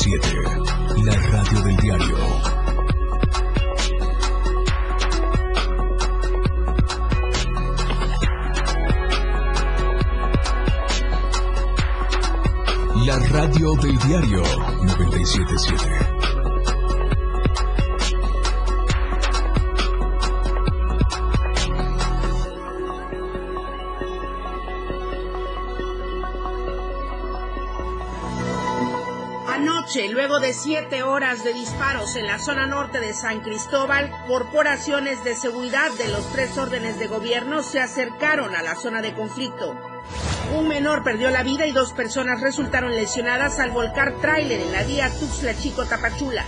977, la radio del diario. La radio del diario 977. De siete horas de disparos en la zona norte de San Cristóbal, corporaciones de seguridad de los tres órdenes de gobierno se acercaron a la zona de conflicto. Un menor perdió la vida y dos personas resultaron lesionadas al volcar tráiler en la vía Tuxtla Chico Tapachula.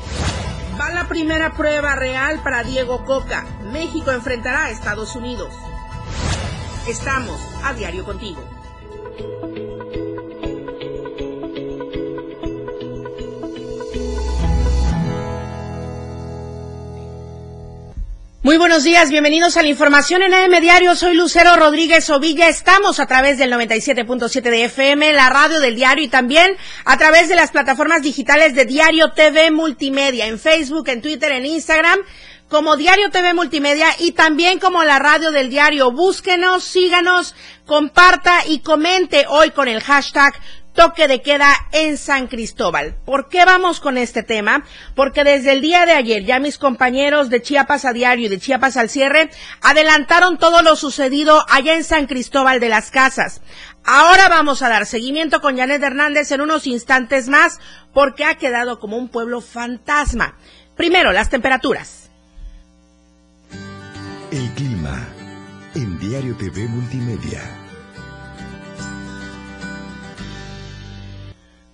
Va la primera prueba real para Diego Coca. México enfrentará a Estados Unidos. Estamos a diario contigo. Muy buenos días, bienvenidos a la información en AM Diario. Soy Lucero Rodríguez Ovilla. Estamos a través del 97.7 de FM, la radio del diario y también a través de las plataformas digitales de Diario TV Multimedia, en Facebook, en Twitter, en Instagram como Diario TV Multimedia y también como la radio del diario. Búsquenos, síganos, comparta y comente hoy con el hashtag toque de queda en San Cristóbal. ¿Por qué vamos con este tema? Porque desde el día de ayer ya mis compañeros de Chiapas a diario y de Chiapas al cierre adelantaron todo lo sucedido allá en San Cristóbal de las Casas. Ahora vamos a dar seguimiento con Janet Hernández en unos instantes más porque ha quedado como un pueblo fantasma. Primero, las temperaturas. El clima en Diario TV Multimedia.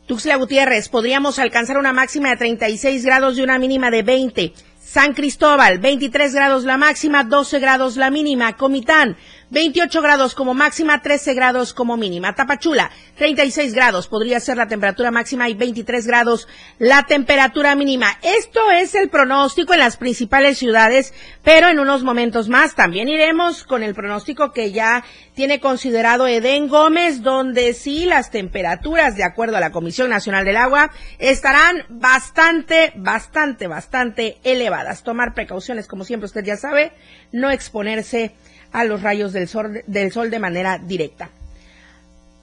Tuxtla Gutiérrez, podríamos alcanzar una máxima de 36 grados y una mínima de 20. San Cristóbal, 23 grados la máxima, 12 grados la mínima. Comitán, 28 grados como máxima, 13 grados como mínima. Tapachula, 36 grados podría ser la temperatura máxima y 23 grados la temperatura mínima. Esto es el pronóstico en las principales ciudades, pero en unos momentos más también iremos con el pronóstico que ya tiene considerado Edén Gómez, donde sí las temperaturas, de acuerdo a la Comisión Nacional del Agua, estarán bastante, bastante, bastante elevadas. Tomar precauciones, como siempre usted ya sabe, no exponerse a los rayos del sol, del sol de manera directa.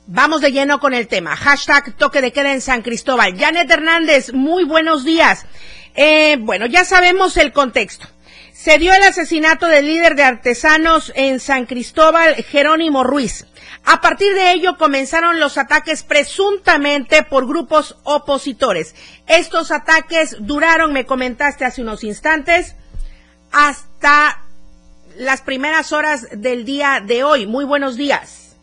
Vamos de lleno con el tema. Hashtag toque de queda en San Cristóbal. Janet Hernández, muy buenos días. Eh, bueno, ya sabemos el contexto. Se dio el asesinato del líder de artesanos en San Cristóbal, Jerónimo Ruiz. A partir de ello comenzaron los ataques presuntamente por grupos opositores. Estos ataques duraron, me comentaste hace unos instantes, hasta las primeras horas del día de hoy. Muy buenos días.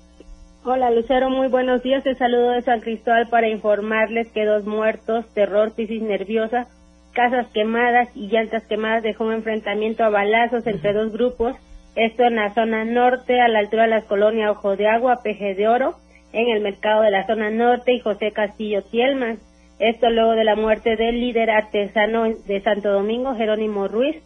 Hola Lucero, muy buenos días. Te saludo de San Cristóbal para informarles que dos muertos, terror, crisis nerviosa, casas quemadas y llantas quemadas dejó un enfrentamiento a balazos entre dos grupos. Esto en la zona norte, a la altura de las colonias Ojo de Agua, Peje de Oro, en el mercado de la zona norte y José Castillo Tielman. Esto luego de la muerte del líder artesano de Santo Domingo, Jerónimo Ruiz,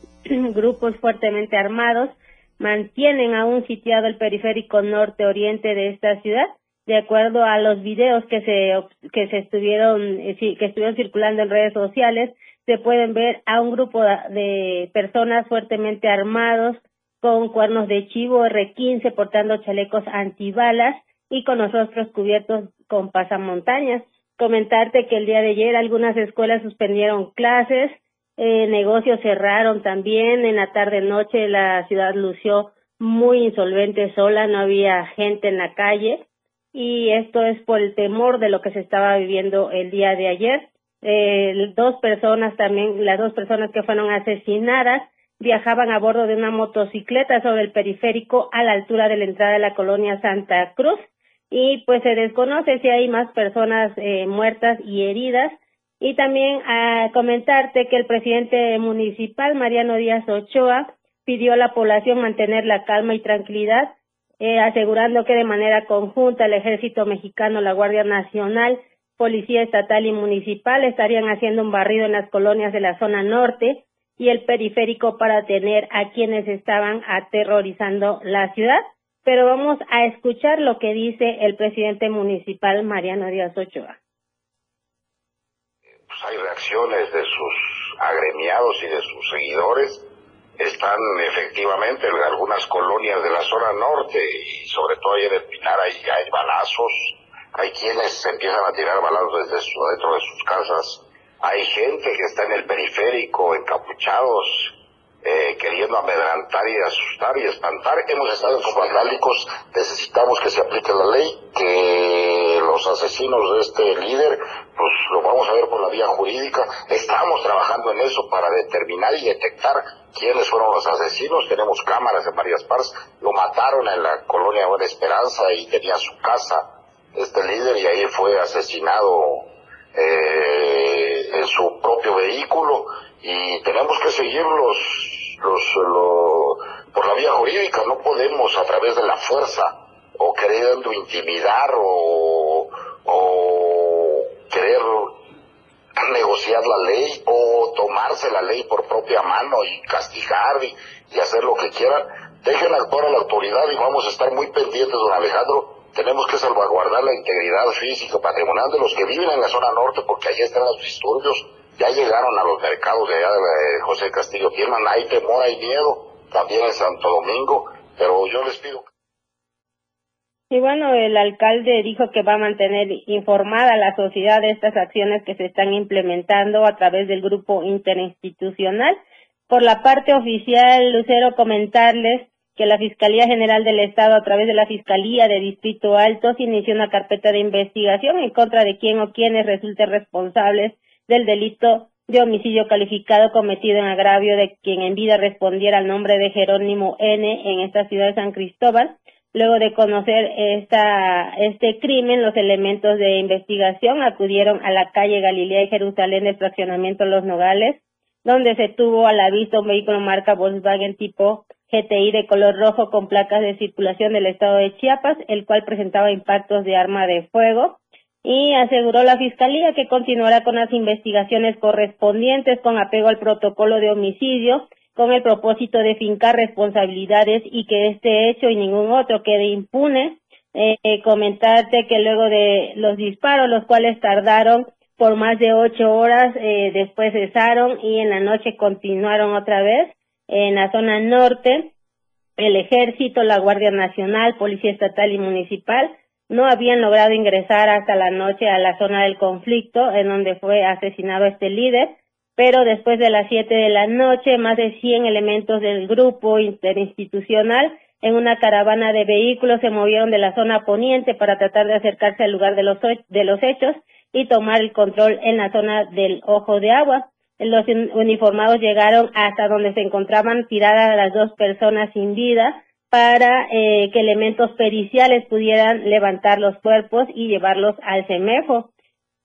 grupos fuertemente armados mantienen aún sitiado el periférico norte-oriente de esta ciudad, de acuerdo a los videos que se que se estuvieron eh, que estuvieron circulando en redes sociales, se pueden ver a un grupo de personas fuertemente armados con cuernos de chivo R15 portando chalecos antibalas y con los rostros cubiertos con pasamontañas. Comentarte que el día de ayer algunas escuelas suspendieron clases, eh, negocios cerraron también, en la tarde noche la ciudad lució muy insolvente sola, no había gente en la calle. Y esto es por el temor de lo que se estaba viviendo el día de ayer. Eh, dos personas también, las dos personas que fueron asesinadas, viajaban a bordo de una motocicleta sobre el periférico a la altura de la entrada de la colonia Santa Cruz. Y pues se desconoce si hay más personas eh, muertas y heridas y también a comentarte que el presidente municipal, Mariano Díaz Ochoa, pidió a la población mantener la calma y tranquilidad, eh, asegurando que de manera conjunta el ejército mexicano, la Guardia Nacional, Policía Estatal y Municipal estarían haciendo un barrido en las colonias de la zona norte y el periférico para tener a quienes estaban aterrorizando la ciudad. Pero vamos a escuchar lo que dice el presidente municipal, Mariano Díaz Ochoa pues hay reacciones de sus agremiados y de sus seguidores. Están efectivamente en algunas colonias de la zona norte y sobre todo ahí en el Pinar hay, hay balazos, hay quienes empiezan a tirar balazos desde su, dentro de sus casas, hay gente que está en el periférico encapuchados, eh, queriendo amedrantar y asustar y espantar. Hemos estado con vandálicos, necesitamos que se aplique la ley, que los asesinos de este líder, pues lo vamos a ver por la vía jurídica. Estamos trabajando en eso para determinar y detectar quiénes fueron los asesinos. Tenemos cámaras en varias partes. Lo mataron en la colonia Buena Esperanza y tenía su casa este líder y ahí fue asesinado eh, en su propio vehículo y tenemos que seguir los los, por la vía jurídica, no podemos a través de la fuerza o queriendo intimidar o, o querer negociar la ley o tomarse la ley por propia mano y castigar y, hacer lo que quieran. Dejen actuar a la autoridad y vamos a estar muy pendientes, don Alejandro. Tenemos que salvaguardar la integridad física, patrimonial de los que viven en la zona norte porque ahí están los disturbios ya llegaron a los mercados de allá de José Castillo Tierman, hay temor, hay miedo, también en Santo Domingo, pero yo les pido. Y bueno, el alcalde dijo que va a mantener informada a la sociedad de estas acciones que se están implementando a través del grupo interinstitucional. Por la parte oficial, Lucero, comentarles que la Fiscalía General del Estado, a través de la Fiscalía de Distrito Alto, inició una carpeta de investigación en contra de quien o quienes resulten responsables del delito de homicidio calificado cometido en agravio de quien en vida respondiera al nombre de Jerónimo N. en esta ciudad de San Cristóbal. Luego de conocer esta, este crimen, los elementos de investigación acudieron a la calle Galilea y Jerusalén del fraccionamiento Los Nogales, donde se tuvo a la vista un vehículo marca Volkswagen tipo GTI de color rojo con placas de circulación del estado de Chiapas, el cual presentaba impactos de arma de fuego y aseguró la Fiscalía que continuará con las investigaciones correspondientes con apego al protocolo de homicidio con el propósito de fincar responsabilidades y que este hecho y ningún otro quede impune. Eh, comentarte que luego de los disparos, los cuales tardaron por más de ocho horas, eh, después cesaron y en la noche continuaron otra vez en la zona norte. El ejército, la Guardia Nacional, Policía Estatal y Municipal no habían logrado ingresar hasta la noche a la zona del conflicto en donde fue asesinado este líder, pero después de las siete de la noche, más de 100 elementos del grupo interinstitucional en una caravana de vehículos se movieron de la zona poniente para tratar de acercarse al lugar de los, de los hechos y tomar el control en la zona del Ojo de Agua. Los uniformados llegaron hasta donde se encontraban tiradas las dos personas sin vida, para eh, que elementos periciales pudieran levantar los cuerpos y llevarlos al CEMEFO.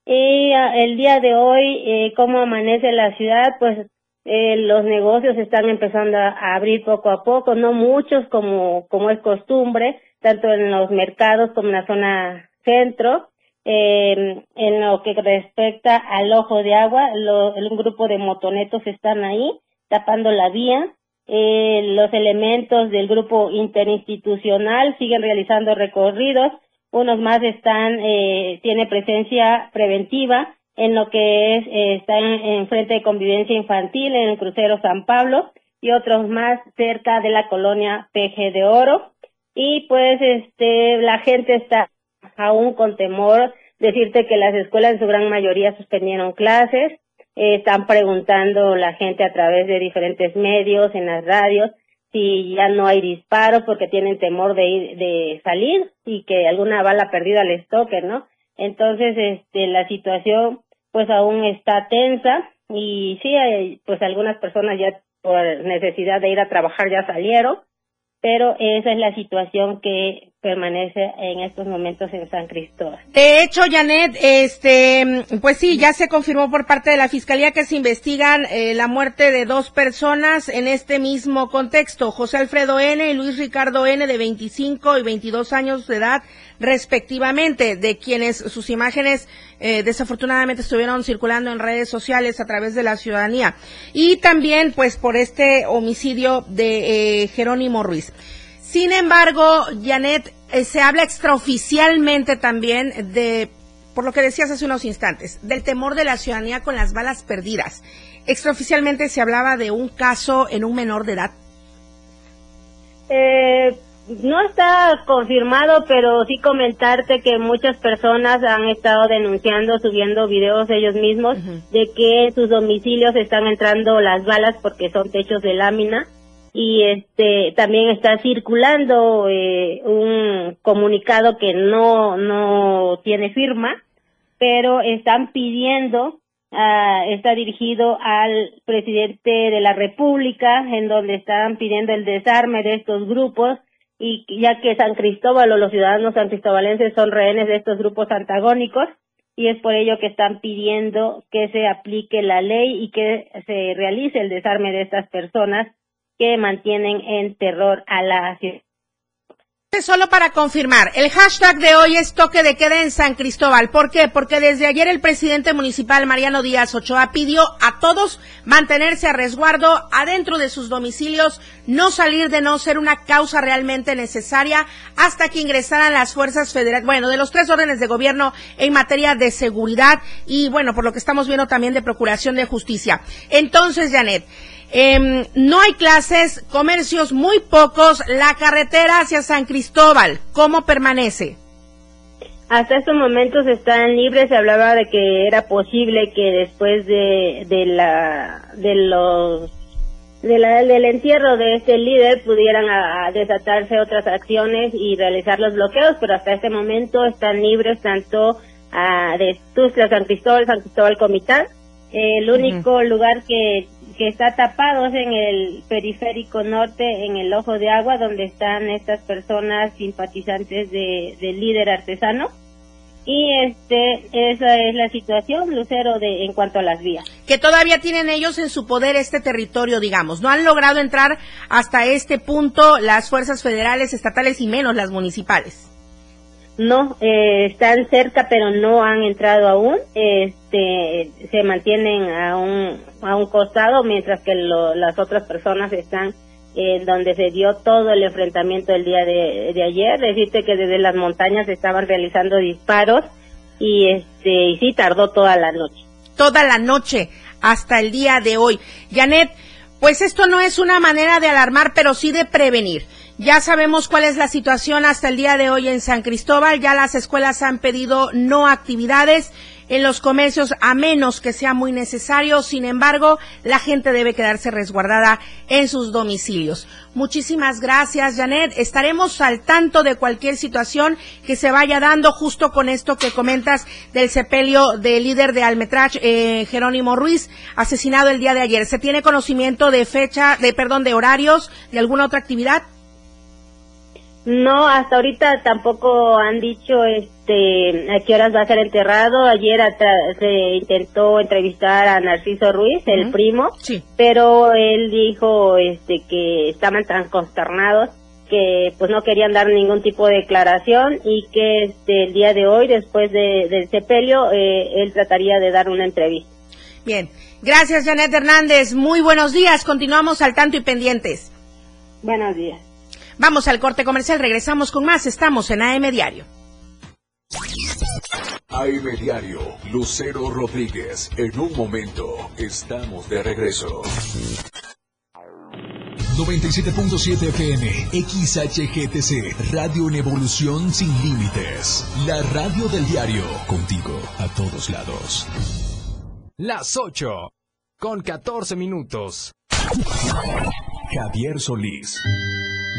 Y ah, el día de hoy, eh, ¿cómo amanece la ciudad? Pues eh, los negocios están empezando a, abrir poco a poco, no muchos como, como es costumbre, tanto en los mercados como en la zona centro. Eh, en lo que respecta al ojo de agua, lo, un grupo de motonetos están ahí tapando la vía eh, los elementos del grupo interinstitucional siguen realizando recorridos. Unos más están, eh, tiene presencia preventiva en lo que es, eh, están en frente de convivencia infantil en el crucero San Pablo y otros más cerca de la colonia PG de Oro. Y pues, este, la gente está aún con temor. Decirte que las escuelas en su gran mayoría suspendieron clases están preguntando la gente a través de diferentes medios, en las radios, si ya no hay disparos porque tienen temor de ir, de salir y que alguna bala perdida les toque, ¿no? Entonces, este, la situación pues aún está tensa y sí, pues algunas personas ya por necesidad de ir a trabajar ya salieron, pero esa es la situación que permanece en estos momentos en San Cristóbal. De hecho, Janet, este, pues sí, ya se confirmó por parte de la Fiscalía que se investigan eh, la muerte de dos personas en este mismo contexto, José Alfredo N. y Luis Ricardo N. de 25 y 22 años de edad, respectivamente, de quienes sus imágenes eh, desafortunadamente estuvieron circulando en redes sociales a través de la ciudadanía. Y también, pues, por este homicidio de eh, Jerónimo Ruiz. Sin embargo, Janet, eh, se habla extraoficialmente también de por lo que decías hace unos instantes, del temor de la ciudadanía con las balas perdidas. Extraoficialmente se hablaba de un caso en un menor de edad. Eh, no está confirmado, pero sí comentarte que muchas personas han estado denunciando, subiendo videos ellos mismos, de que en sus domicilios están entrando las balas porque son techos de lámina. Y este también está circulando eh, un comunicado que no no tiene firma pero están pidiendo uh, está dirigido al presidente de la República en donde están pidiendo el desarme de estos grupos y ya que San Cristóbal o los ciudadanos san cristobalenses son rehenes de estos grupos antagónicos y es por ello que están pidiendo que se aplique la ley y que se realice el desarme de estas personas que mantienen en terror a la ciudad. Solo para confirmar, el hashtag de hoy es toque de queda en San Cristóbal. ¿Por qué? Porque desde ayer el presidente municipal Mariano Díaz Ochoa pidió a todos mantenerse a resguardo adentro de sus domicilios, no salir de no ser una causa realmente necesaria hasta que ingresaran las fuerzas federales, bueno, de los tres órdenes de gobierno en materia de seguridad y bueno, por lo que estamos viendo también de procuración de justicia. Entonces, Janet, eh, no hay clases, comercios muy pocos, la carretera hacia San Cristóbal, ¿cómo permanece? Hasta estos momentos están libres, se hablaba de que era posible que después de, de la de los de la, del entierro de este líder pudieran a, desatarse otras acciones y realizar los bloqueos, pero hasta este momento están libres tanto a, de Tuzla, San Cristóbal, San Cristóbal Comitán. el único lugar que que está tapado en el periférico norte, en el ojo de agua, donde están estas personas simpatizantes de, del líder artesano. Y este, esa es la situación, Lucero, de, en cuanto a las vías. Que todavía tienen ellos en su poder este territorio, digamos. No han logrado entrar hasta este punto las fuerzas federales, estatales y menos las municipales no eh, están cerca pero no han entrado aún. Este se mantienen a un a un costado mientras que las otras personas están en donde se dio todo el enfrentamiento el día de, de, ayer. Decirte que desde las montañas estaban realizando disparos y este y sí tardó toda la noche. Toda la noche hasta el día de hoy. Janet pues esto no es una manera de alarmar pero sí de prevenir ya sabemos cuál es la situación hasta el día de hoy en San Cristóbal. Ya las escuelas han pedido no actividades en los comercios a menos que sea muy necesario. Sin embargo, la gente debe quedarse resguardada en sus domicilios. Muchísimas gracias, Janet. Estaremos al tanto de cualquier situación que se vaya dando justo con esto que comentas del sepelio del líder de Almetrach, eh, Jerónimo Ruiz, asesinado el día de ayer. ¿Se tiene conocimiento de fecha, de perdón, de horarios, de alguna otra actividad? No, hasta ahorita tampoco han dicho este a qué horas va a ser enterrado. Ayer se intentó entrevistar a Narciso Ruiz, el primo, pero él dijo este que estaban tan consternados que pues no querían dar ningún tipo de declaración y que este el día de hoy después de, del sepelio eh, él trataría de dar una entrevista. Bien, gracias Janet Hernández. Muy buenos días. Continuamos al tanto y pendientes. Buenos días. Vamos al corte comercial, regresamos con más. Estamos en AM Diario. AM Diario, Lucero Rodríguez. En un momento, estamos de regreso. 97.7 FM, XHGTC, Radio en Evolución Sin Límites. La radio del diario, contigo a todos lados. Las 8, con 14 minutos. Javier Solís.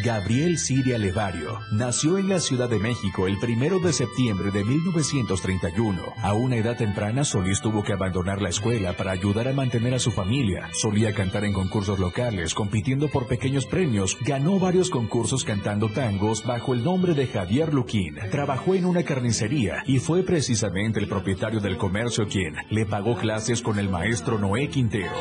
Gabriel Siria Levario nació en la Ciudad de México el primero de septiembre de 1931. A una edad temprana, Solís tuvo que abandonar la escuela para ayudar a mantener a su familia. Solía cantar en concursos locales, compitiendo por pequeños premios. Ganó varios concursos cantando tangos bajo el nombre de Javier Luquín. Trabajó en una carnicería y fue precisamente el propietario del comercio quien le pagó clases con el maestro Noé Quintero.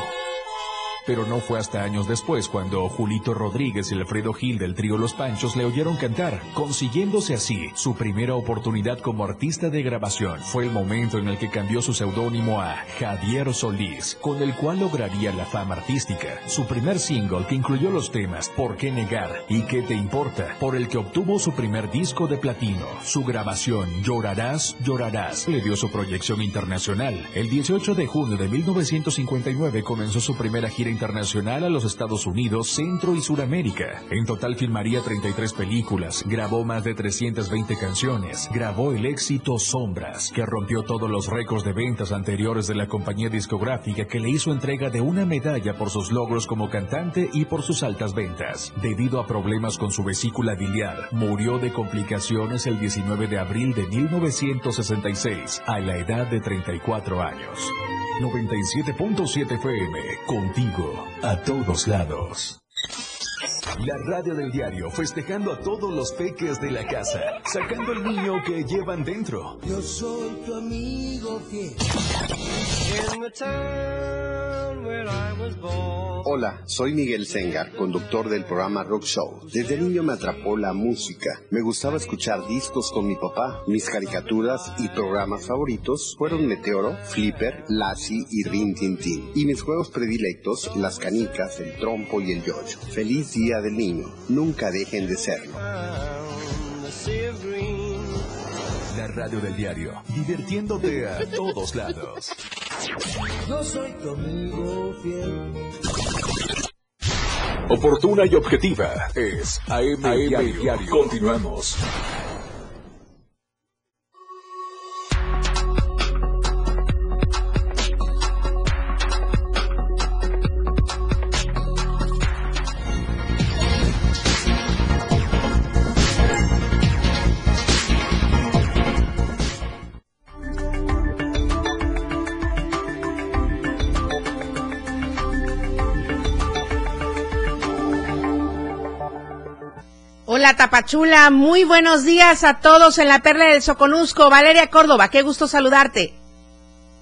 Pero no fue hasta años después cuando Julito Rodríguez y Alfredo Gil del trío Los Panchos le oyeron cantar, consiguiéndose así su primera oportunidad como artista de grabación. Fue el momento en el que cambió su seudónimo a Javier Solís, con el cual lograría la fama artística. Su primer single que incluyó los temas ¿Por qué negar? y ¿Qué te importa? por el que obtuvo su primer disco de platino. Su grabación Llorarás, llorarás le dio su proyección internacional. El 18 de junio de 1959 comenzó su primera gira internacional a los Estados Unidos, Centro y Suramérica. En total filmaría 33 películas, grabó más de 320 canciones, grabó el éxito Sombras, que rompió todos los récords de ventas anteriores de la compañía discográfica que le hizo entrega de una medalla por sus logros como cantante y por sus altas ventas. Debido a problemas con su vesícula biliar, murió de complicaciones el 19 de abril de 1966, a la edad de 34 años. 97.7 FM, contigo, a todos lados. La radio del diario festejando a todos los peques de la casa, sacando el niño que llevan dentro. Yo soy tu amigo fiel. Hola, soy Miguel Sengar, conductor del programa Rock Show. Desde niño me atrapó la música. Me gustaba escuchar discos con mi papá. Mis caricaturas y programas favoritos fueron Meteoro, Flipper, Lassie y Rin Tin Tin. Y mis juegos predilectos, las canicas, el trompo y el yoyo. Feliz Día del Niño. Nunca dejen de serlo. La radio del diario, divirtiéndote a todos lados. Yo soy tu amigo fiel. Oportuna y objetiva es AM, diario. Continuamos. Hola Tapachula, muy buenos días a todos en la Perla del Soconusco. Valeria Córdoba, qué gusto saludarte.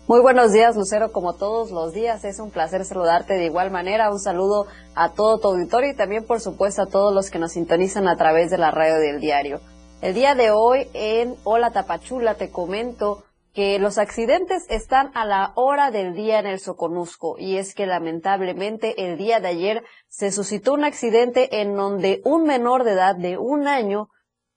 Muy buenos días, Lucero. Como todos los días, es un placer saludarte de igual manera. Un saludo a todo tu auditorio y también, por supuesto, a todos los que nos sintonizan a través de la radio del diario. El día de hoy en Hola Tapachula te comento que los accidentes están a la hora del día en el Soconusco y es que lamentablemente el día de ayer se suscitó un accidente en donde un menor de edad de un año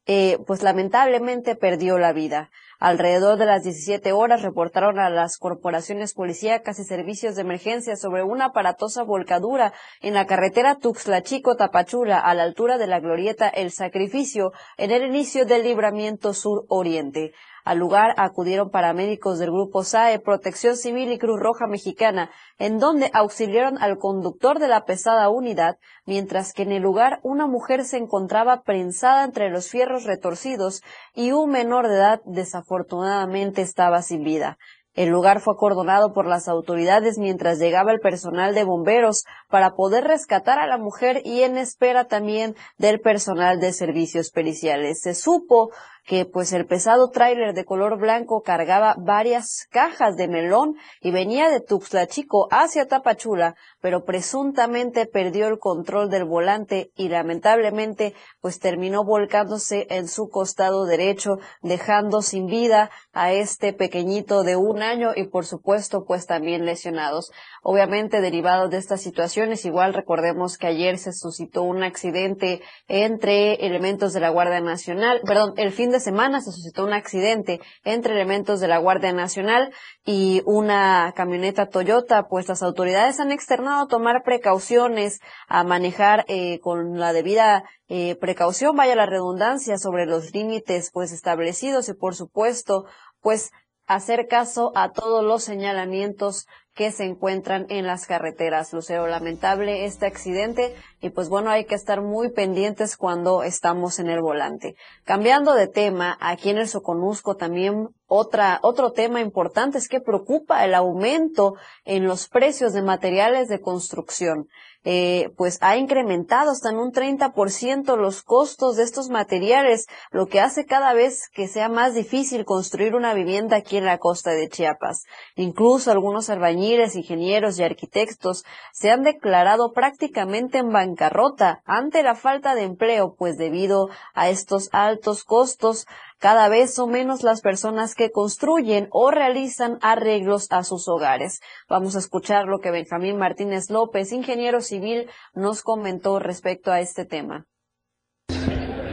eh, pues lamentablemente perdió la vida. Alrededor de las 17 horas reportaron a las corporaciones policíacas y servicios de emergencia sobre una aparatosa volcadura en la carretera Tuxtla Chico Tapachula a la altura de la glorieta El Sacrificio en el inicio del libramiento sur oriente. Al lugar acudieron paramédicos del Grupo SAE, Protección Civil y Cruz Roja Mexicana, en donde auxiliaron al conductor de la pesada unidad, mientras que en el lugar una mujer se encontraba prensada entre los fierros retorcidos y un menor de edad desafortunadamente estaba sin vida. El lugar fue acordonado por las autoridades mientras llegaba el personal de bomberos para poder rescatar a la mujer y en espera también del personal de servicios periciales. Se supo que pues el pesado tráiler de color blanco cargaba varias cajas de melón y venía de Tuxtla Chico hacia Tapachula, pero presuntamente perdió el control del volante y lamentablemente pues terminó volcándose en su costado derecho, dejando sin vida a este pequeñito de un año y por supuesto pues también lesionados. Obviamente derivado de estas situaciones, igual recordemos que ayer se suscitó un accidente entre elementos de la Guardia Nacional, perdón, el fin de semana se suscitó un accidente entre elementos de la Guardia Nacional y una camioneta Toyota, pues las autoridades han externado tomar precauciones a manejar eh, con la debida eh, precaución, vaya la redundancia, sobre los límites pues establecidos y por supuesto pues hacer caso a todos los señalamientos que se encuentran en las carreteras. Lucero, lamentable este accidente y pues bueno, hay que estar muy pendientes cuando estamos en el volante. Cambiando de tema, aquí en el Soconusco también otra, otro tema importante es que preocupa el aumento en los precios de materiales de construcción. Eh, pues ha incrementado hasta en un 30% los costos de estos materiales, lo que hace cada vez que sea más difícil construir una vivienda aquí en la costa de Chiapas. Incluso algunos albañiles, ingenieros y arquitectos se han declarado prácticamente en bancarrota ante la falta de empleo, pues debido a estos altos costos, cada vez son menos las personas que construyen o realizan arreglos a sus hogares. Vamos a escuchar lo que Benjamín Martínez López, ingeniero civil, nos comentó respecto a este tema.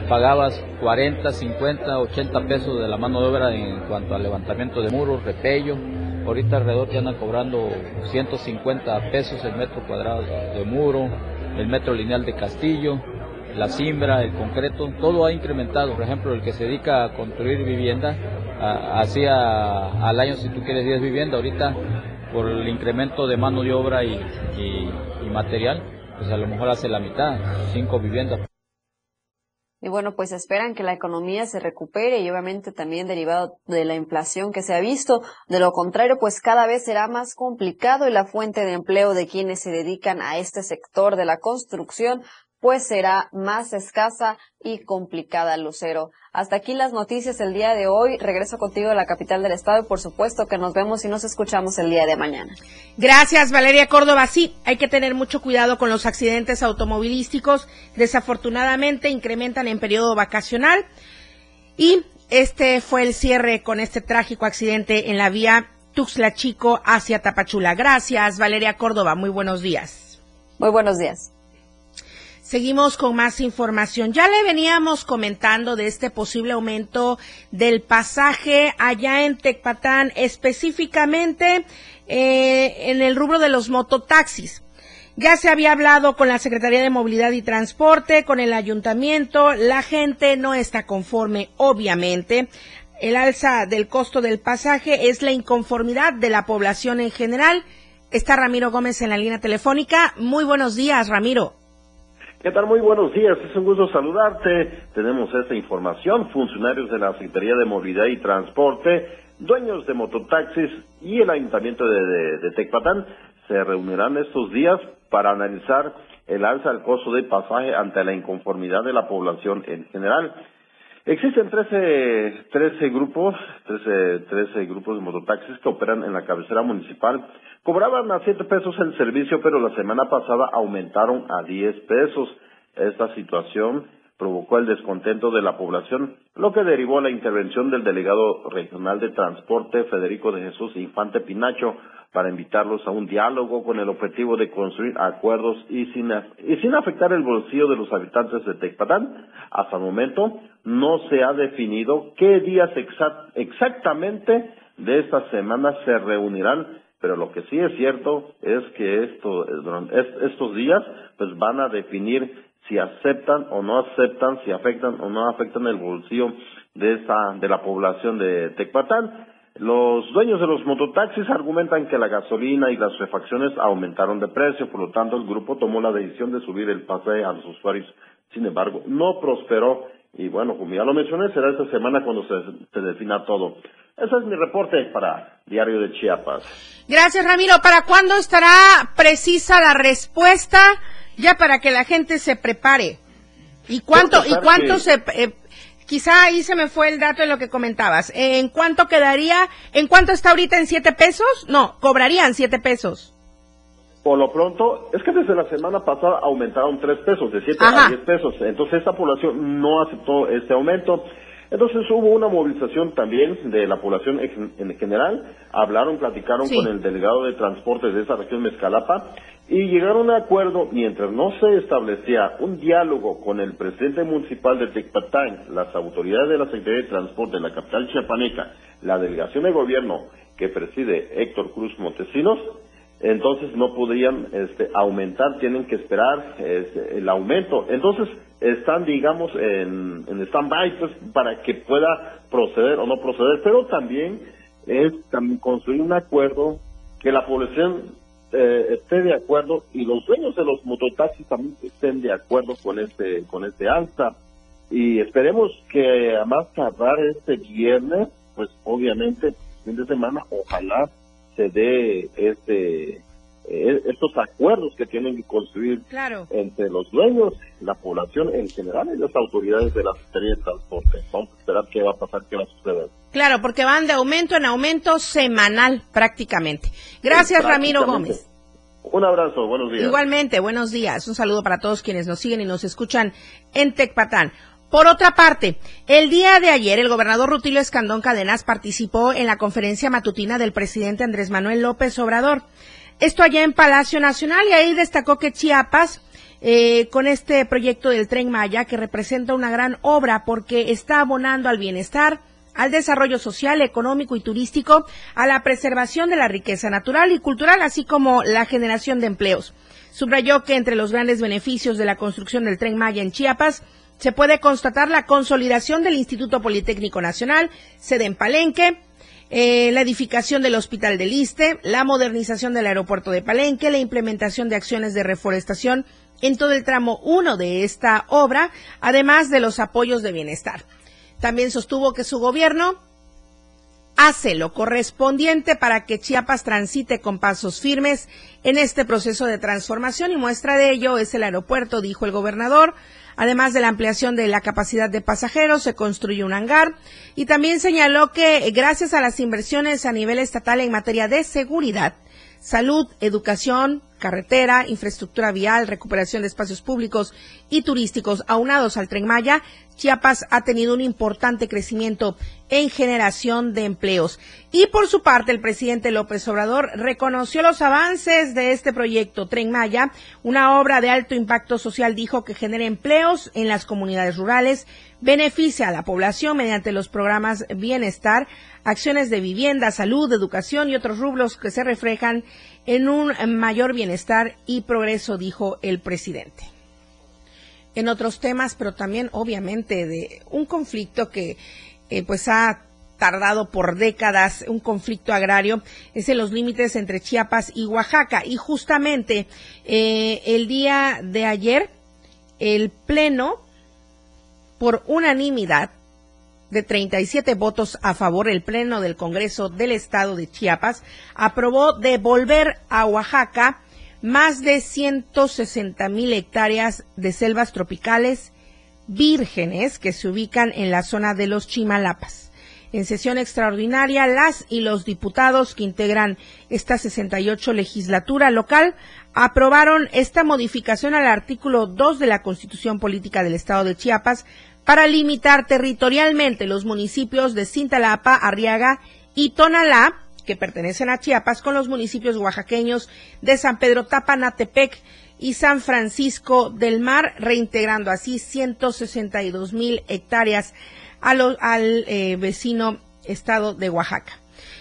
Pagabas 40, 50, 80 pesos de la mano de obra en cuanto al levantamiento de muros, repello. Ahorita alrededor ya andan cobrando 150 pesos el metro cuadrado de muro, el metro lineal de castillo la siembra, el concreto, todo ha incrementado. Por ejemplo, el que se dedica a construir vivienda, hacía al año si tú quieres 10 viviendas, ahorita por el incremento de mano de obra y, material, pues a lo mejor hace la mitad, 5 viviendas. Y bueno, pues esperan que la economía se recupere y obviamente también derivado de la inflación que se ha visto. De lo contrario, pues cada vez será más complicado y la fuente de empleo de quienes se dedican a este sector de la construcción pues será más escasa y complicada, Lucero. Hasta aquí las noticias el día de hoy. Regreso contigo a la capital del estado y por supuesto que nos vemos y nos escuchamos el día de mañana. Gracias, Valeria Córdoba. Sí, hay que tener mucho cuidado con los accidentes automovilísticos. Desafortunadamente incrementan en periodo vacacional y este fue el cierre con este trágico accidente en la vía Tuxtla Chico hacia Tapachula. Gracias, Valeria Córdoba. Muy buenos días. Muy buenos días. Seguimos con más información. Ya le veníamos comentando de este posible aumento del pasaje allá en Tecpatán, específicamente eh, en el rubro de los mototaxis. Ya se había hablado con la Secretaría de Movilidad y Transporte, con el ayuntamiento. La gente no está conforme, obviamente. El alza del costo del pasaje es la inconformidad de la población en general. Está Ramiro Gómez en la línea telefónica. Muy buenos días, Ramiro. ¿Qué tal? Muy buenos días, es un gusto saludarte. Tenemos esta información. Funcionarios de la Secretaría de Movilidad y Transporte, dueños de mototaxis y el Ayuntamiento de, de, Tecpatán se reunirán estos días para analizar el alza del costo de pasaje ante la inconformidad de la población en general. Existen 13, 13 grupos, 13, 13 grupos de mototaxis que operan en la cabecera municipal Cobraban a 7 pesos el servicio, pero la semana pasada aumentaron a 10 pesos. Esta situación provocó el descontento de la población, lo que derivó la intervención del delegado regional de transporte Federico de Jesús Infante Pinacho para invitarlos a un diálogo con el objetivo de construir acuerdos y sin, afectar el bolsillo de los habitantes de Tecpatán. Hasta el momento no se ha definido qué días exactamente de esta semana se reunirán pero lo que sí es cierto es que esto, estos días pues van a definir si aceptan o no aceptan, si afectan o no afectan el bolsillo de esa, de la población de Tecpatán. Los dueños de los mototaxis argumentan que la gasolina y las refacciones aumentaron de precio, por lo tanto el grupo tomó la decisión de subir el pase a los usuarios. Sin embargo, no prosperó y bueno, como ya lo mencioné, será esta semana cuando se, se defina todo. Ese es mi reporte para Diario de Chiapas. Gracias, Ramiro. ¿Para cuándo estará precisa la respuesta? Ya para que la gente se prepare. ¿Y cuánto, y cuánto se, eh, quizá ahí se me fue el dato de lo que comentabas. ¿En cuánto quedaría, en cuánto está ahorita en siete pesos? No, cobrarían siete pesos. Por lo pronto, es que desde la semana pasada aumentaron tres pesos, de siete a diez pesos. Entonces esta población no aceptó este aumento. Entonces hubo una movilización también de la población en general, hablaron, platicaron con el delegado de transportes de esa región Mezcalapa y llegaron a acuerdo mientras no se establecía un diálogo con el presidente municipal de Tecpatán, las autoridades de la Secretaría de Transporte de la capital chiapaneca, la delegación de gobierno que preside Héctor Cruz Montesinos, entonces no podrían este, aumentar, tienen que esperar este, el aumento. Entonces están, digamos, en, en stand-by pues, para que pueda proceder o no proceder, pero también es también construir un acuerdo que la población eh, esté de acuerdo y los dueños de los mototaxis también estén de acuerdo con este con este alza. Y esperemos que a más tardar este viernes pues obviamente fin de semana ojalá se dé este eh, estos acuerdos que tienen que construir entre los dueños, la población en general y las autoridades de la Secretaría de Transporte. Vamos a esperar qué va a pasar, qué va a suceder. Claro, porque van de aumento en aumento semanal prácticamente. Gracias, Ramiro Gómez. Un abrazo, buenos días. Igualmente, buenos días. Un saludo para todos quienes nos siguen y nos escuchan en Tecpatán. Por otra parte, el día de ayer el gobernador Rutilio Escandón Cadenas participó en la conferencia matutina del presidente Andrés Manuel López Obrador. Esto allá en Palacio Nacional y ahí destacó que Chiapas, eh, con este proyecto del tren Maya, que representa una gran obra porque está abonando al bienestar, al desarrollo social, económico y turístico, a la preservación de la riqueza natural y cultural, así como la generación de empleos. Subrayó que entre los grandes beneficios de la construcción del tren Maya en Chiapas se puede constatar la consolidación del Instituto Politécnico Nacional, sede en Palenque, eh, la edificación del Hospital del Iste, la modernización del aeropuerto de Palenque, la implementación de acciones de reforestación en todo el tramo 1 de esta obra, además de los apoyos de bienestar. También sostuvo que su gobierno hace lo correspondiente para que Chiapas transite con pasos firmes en este proceso de transformación y muestra de ello es el aeropuerto, dijo el gobernador, Además de la ampliación de la capacidad de pasajeros, se construye un hangar. Y también señaló que gracias a las inversiones a nivel estatal en materia de seguridad, salud, educación, carretera, infraestructura vial, recuperación de espacios públicos y turísticos aunados al tren Maya, Chiapas ha tenido un importante crecimiento en generación de empleos. Y por su parte, el presidente López Obrador reconoció los avances de este proyecto Tren Maya, una obra de alto impacto social, dijo que genera empleos en las comunidades rurales, beneficia a la población mediante los programas Bienestar, acciones de vivienda, salud, educación y otros rubros que se reflejan en un mayor bienestar y progreso, dijo el presidente. En otros temas, pero también obviamente de un conflicto que eh, pues ha tardado por décadas, un conflicto agrario, es en los límites entre Chiapas y Oaxaca. Y justamente eh, el día de ayer, el Pleno, por unanimidad, de 37 votos a favor, el Pleno del Congreso del Estado de Chiapas aprobó devolver a Oaxaca más de 160 mil hectáreas de selvas tropicales vírgenes que se ubican en la zona de los Chimalapas. En sesión extraordinaria, las y los diputados que integran esta 68 legislatura local aprobaron esta modificación al artículo 2 de la Constitución Política del Estado de Chiapas para limitar territorialmente los municipios de Cintalapa, Arriaga y Tonalá, que pertenecen a Chiapas, con los municipios oaxaqueños de San Pedro Tapanatepec y San Francisco del Mar, reintegrando así 162 mil hectáreas al eh, vecino estado de Oaxaca.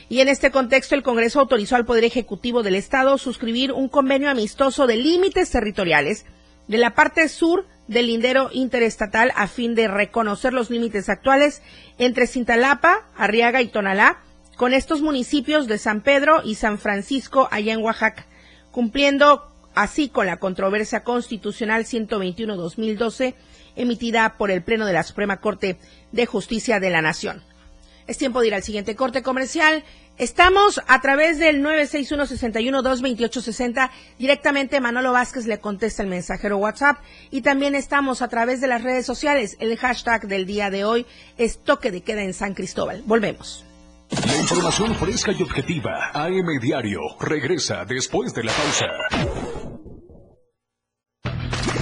Y en este contexto, el Congreso autorizó al Poder Ejecutivo del Estado suscribir un convenio amistoso de límites territoriales de la parte sur del lindero interestatal a fin de reconocer los límites actuales entre Cintalapa, Arriaga y Tonalá con estos municipios de San Pedro y San Francisco allá en Oaxaca, cumpliendo así con la controversia constitucional 121-2012 emitida por el Pleno de la Suprema Corte de Justicia de la Nación. Es tiempo de ir al siguiente corte comercial. Estamos a través del 961-61-228-60. Directamente Manolo Vázquez le contesta el mensajero WhatsApp. Y también estamos a través de las redes sociales. El hashtag del día de hoy es toque de queda en San Cristóbal. Volvemos. La información fresca y objetiva. AM Diario. Regresa después de la pausa.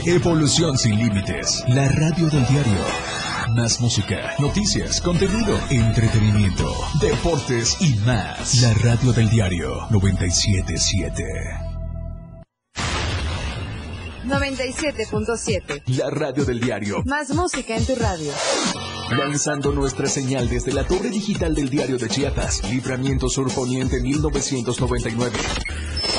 Evolución sin límites. La radio del diario. Más música, noticias, contenido, entretenimiento, deportes y más. La radio del diario 977. 97.7. La radio del diario. Más música en tu radio. Lanzando nuestra señal desde la torre digital del diario de Chiapas, Libramiento Sur Poniente 1999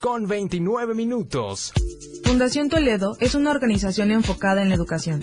con 29 minutos. Fundación Toledo es una organización enfocada en la educación.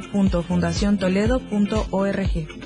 www.fundaciontoledo.org.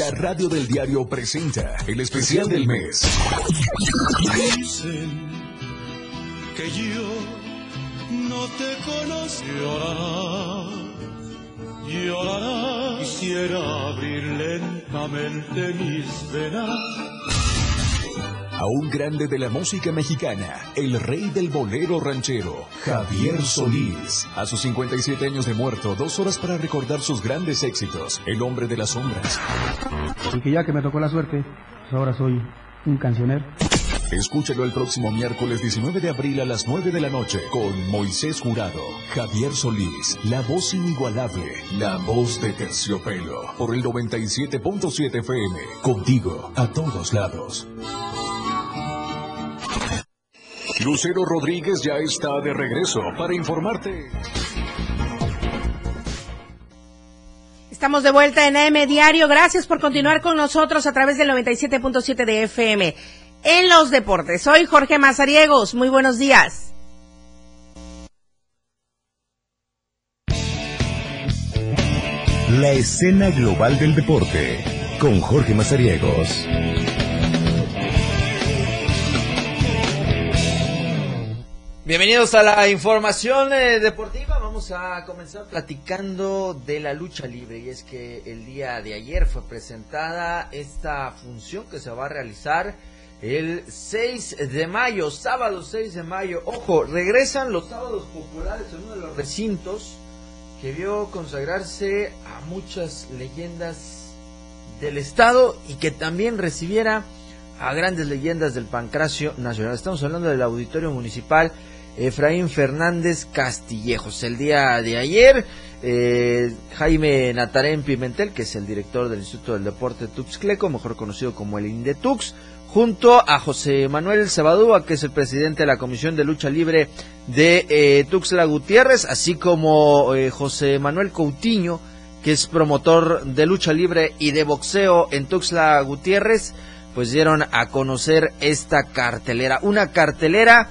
La radio del diario presenta el especial del mes. Dicen que yo no te conozco. Llorarás, llorarás. Quisiera abrir lentamente mis venas a un grande de la música mexicana, el rey del bolero ranchero, Javier Solís. A sus 57 años de muerto, dos horas para recordar sus grandes éxitos, El hombre de las sombras. Porque ya que me tocó la suerte, pues ahora soy un cancionero. Escúchalo el próximo miércoles 19 de abril a las 9 de la noche con Moisés Jurado, Javier Solís, la voz inigualable, la voz de terciopelo, por el 97.7 FM, contigo a todos lados. Lucero Rodríguez ya está de regreso para informarte. Estamos de vuelta en AM Diario. Gracias por continuar con nosotros a través del 97.7 de FM. En los deportes, soy Jorge Mazariegos. Muy buenos días. La escena global del deporte con Jorge Mazariegos. Bienvenidos a la información eh, deportiva. Vamos a comenzar platicando de la lucha libre. Y es que el día de ayer fue presentada esta función que se va a realizar el 6 de mayo, sábado 6 de mayo. Ojo, regresan los sábados populares en uno de los recintos que vio consagrarse a muchas leyendas del estado y que también recibiera a grandes leyendas del pancracio nacional. Estamos hablando del auditorio municipal Efraín Fernández Castillejos. El día de ayer, eh, Jaime Natarén Pimentel, que es el director del Instituto del Deporte Tuxcleco, mejor conocido como el Indetux, junto a José Manuel Cebadúa, que es el presidente de la Comisión de Lucha Libre de eh, Tuxtla Gutiérrez, así como eh, José Manuel Coutinho, que es promotor de lucha libre y de boxeo en Tuxtla Gutiérrez, pues dieron a conocer esta cartelera, una cartelera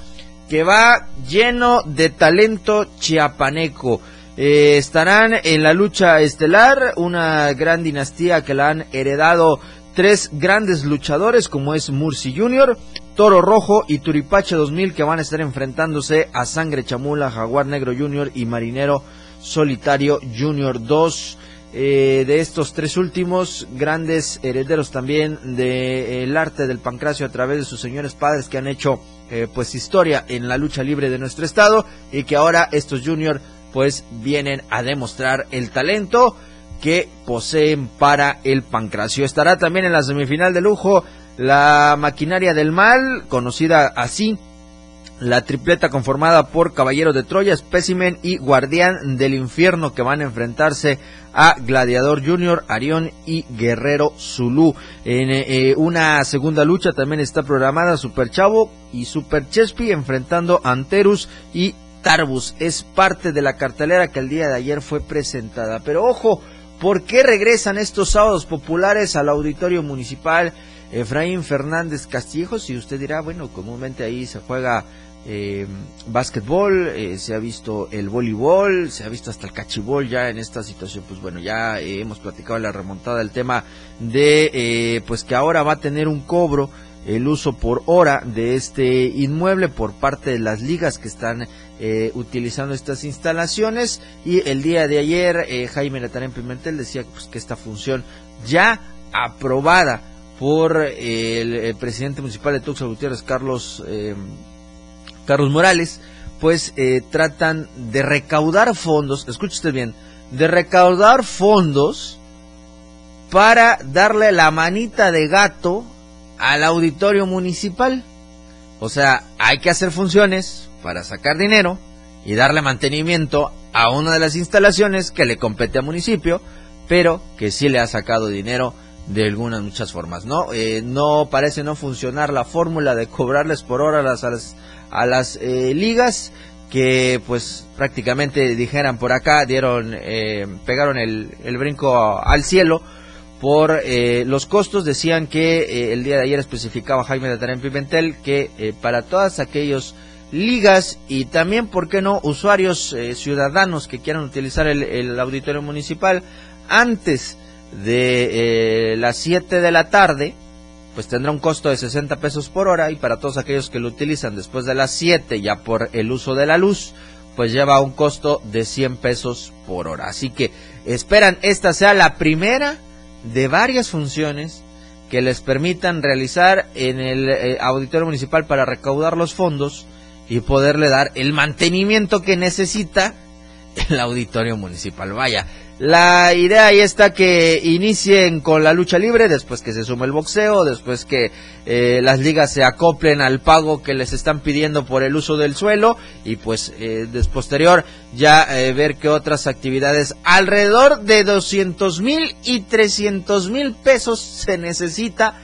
que va lleno de talento chiapaneco. Eh, estarán en la lucha estelar, una gran dinastía que la han heredado tres grandes luchadores como es Murci Jr., Toro Rojo y Turipache 2000 que van a estar enfrentándose a Sangre Chamula, Jaguar Negro Jr. y Marinero Solitario Jr. 2. Eh, de estos tres últimos grandes herederos también del arte del pancracio a través de sus señores padres que han hecho eh, pues historia en la lucha libre de nuestro estado y que ahora estos juniors pues vienen a demostrar el talento que poseen para el pancracio. Estará también en la semifinal de lujo la maquinaria del mal, conocida así la tripleta conformada por Caballeros de Troya, Specimen y Guardián del Infierno que van a enfrentarse a Gladiador Junior, Arión y Guerrero Zulu. En eh, una segunda lucha también está programada Super Chavo y Super Chespi enfrentando a Anterus y Tarbus. Es parte de la cartelera que el día de ayer fue presentada. Pero ojo, ¿por qué regresan estos sábados populares al auditorio municipal? Efraín Fernández Castillejos y usted dirá, bueno, comúnmente ahí se juega eh, básquetbol, eh, se ha visto el voleibol, se ha visto hasta el cachibol ya en esta situación. Pues bueno, ya eh, hemos platicado la remontada del tema de eh, pues que ahora va a tener un cobro el uso por hora de este inmueble por parte de las ligas que están eh, utilizando estas instalaciones y el día de ayer eh, Jaime Natarén Pimentel decía pues, que esta función ya aprobada por el, el presidente municipal de Tuxtla Gutiérrez Carlos Carlos Morales, pues eh, tratan de recaudar fondos, escuche usted bien, de recaudar fondos para darle la manita de gato al auditorio municipal. O sea, hay que hacer funciones para sacar dinero y darle mantenimiento a una de las instalaciones que le compete al municipio, pero que sí le ha sacado dinero de algunas muchas formas, ¿no? Eh, no parece no funcionar la fórmula de cobrarles por hora las, a las eh, ligas que pues prácticamente dijeran por acá dieron eh, pegaron el, el brinco al cielo por eh, los costos decían que eh, el día de ayer especificaba Jaime de Tarén Pimentel que para todas aquellos ligas y también, ¿por qué no?, usuarios ciudadanos que quieran utilizar el, el auditorio municipal antes de las 7 de la tarde, pues tendrá un costo de 60 pesos por hora y para todos aquellos que lo utilizan después de las 7 ya por el uso de la luz, pues lleva un costo de 100 pesos por hora. Así que esperan esta sea la primera de varias funciones que les permitan realizar en el eh, auditorio municipal para recaudar los fondos y poderle dar el mantenimiento que necesita el auditorio municipal. Vaya, la idea ahí está que inicien con la lucha libre, después que se sume el boxeo, después que eh, las ligas se acoplen al pago que les están pidiendo por el uso del suelo y pues eh, des posterior ya eh, ver qué otras actividades alrededor de 200 mil y 300 mil pesos se necesita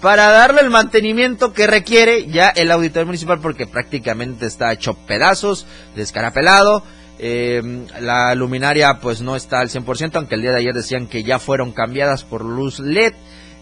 para darle el mantenimiento que requiere ya el auditorio municipal porque prácticamente está hecho pedazos, descarapelado. Eh, la luminaria pues no está al 100%, aunque el día de ayer decían que ya fueron cambiadas por luz LED,